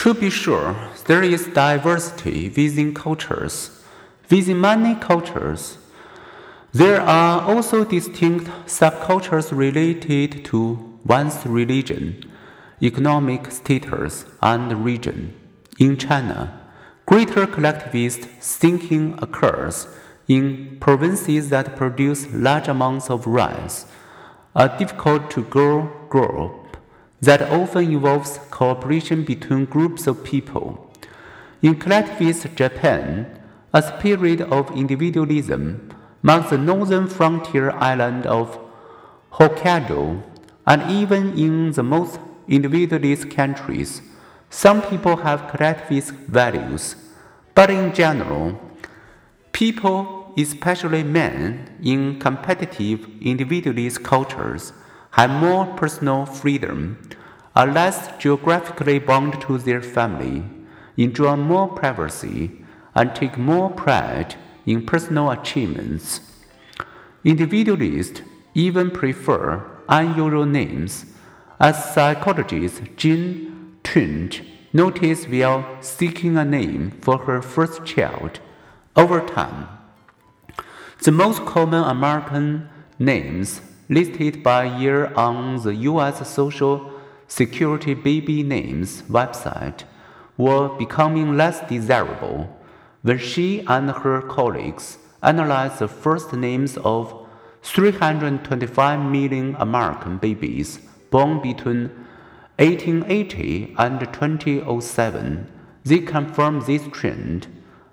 To be sure, there is diversity within cultures. Within many cultures, there are also distinct subcultures related to one's religion, economic status, and region. In China, greater collectivist thinking occurs in provinces that produce large amounts of rice, a difficult to grow that often involves cooperation between groups of people. In collectivist Japan, a spirit of individualism marks the northern frontier island of Hokkaido, and even in the most individualist countries, some people have collectivist values. But in general, people, especially men, in competitive individualist cultures, have more personal freedom, are less geographically bound to their family, enjoy more privacy, and take more pride in personal achievements. Individualists even prefer unusual names, as psychologist Jean Twenge noticed while seeking a name for her first child. Over time, the most common American names listed by year on the U.S. Social Security Baby Names website were becoming less desirable when she and her colleagues analyzed the first names of 325 million American babies born between 1880 and 2007, they confirmed this trend,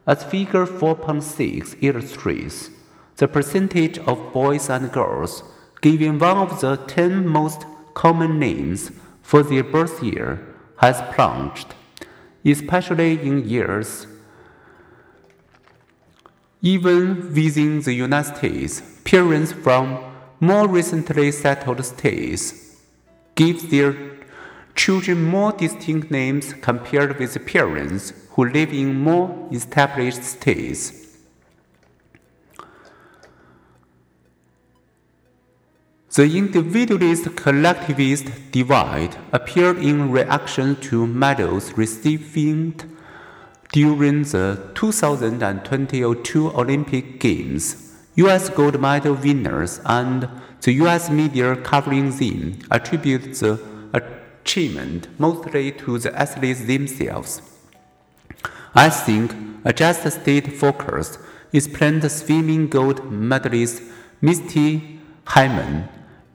as figure 4.6 illustrates. The percentage of boys and girls given one of the 10 most common names for their birth year has plunged, especially in years even within the United States, parents from more recently settled states give their children more distinct names compared with parents who live in more established states. The individualist collectivist divide appeared in reaction to medals received during the 2022 Olympic Games, U.S. gold medal winners and the U.S. media covering them attribute the achievement mostly to the athletes themselves. I think a just state focus explained swimming gold medalist Misty Hyman.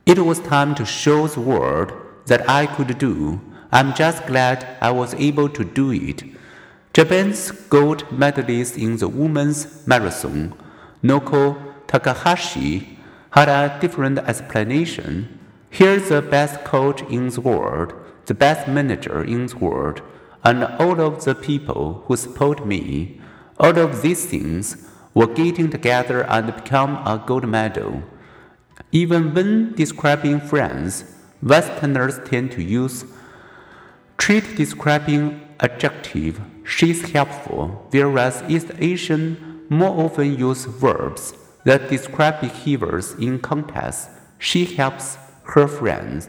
It was time to show the world that I could do. I'm just glad I was able to do it. Japan's gold medalist in the women's marathon, Naoko Takahashi, had a different explanation. Here's the best coach in the world, the best manager in the world, and all of the people who support me. All of these things were getting together and become a gold medal. Even when describing friends, Westerners tend to use trait describing adjective she's helpful, whereas East Asian more often use verbs that describe behaviors in context. She helps her friends.